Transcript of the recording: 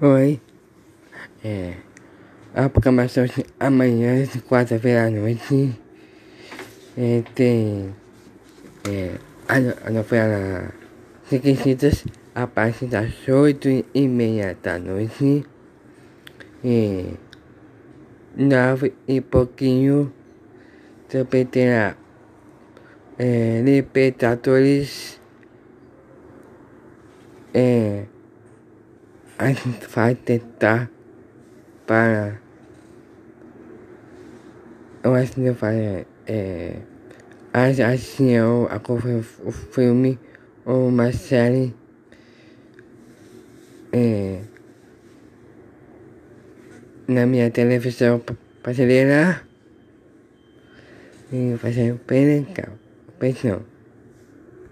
Oi. É. A programação de amanhã, quarta-feira à noite. É, tem. É. A, a novela Requisitas a partir das oito e meia da noite. E. Nove e pouquinho. Também terá. É, Libertadores. É gente vai tentar para. Eu acho que vai. É, assim, eu, a, o filme ou uma série. É, na minha televisão brasileira. E vai ser bem legal. Beijão.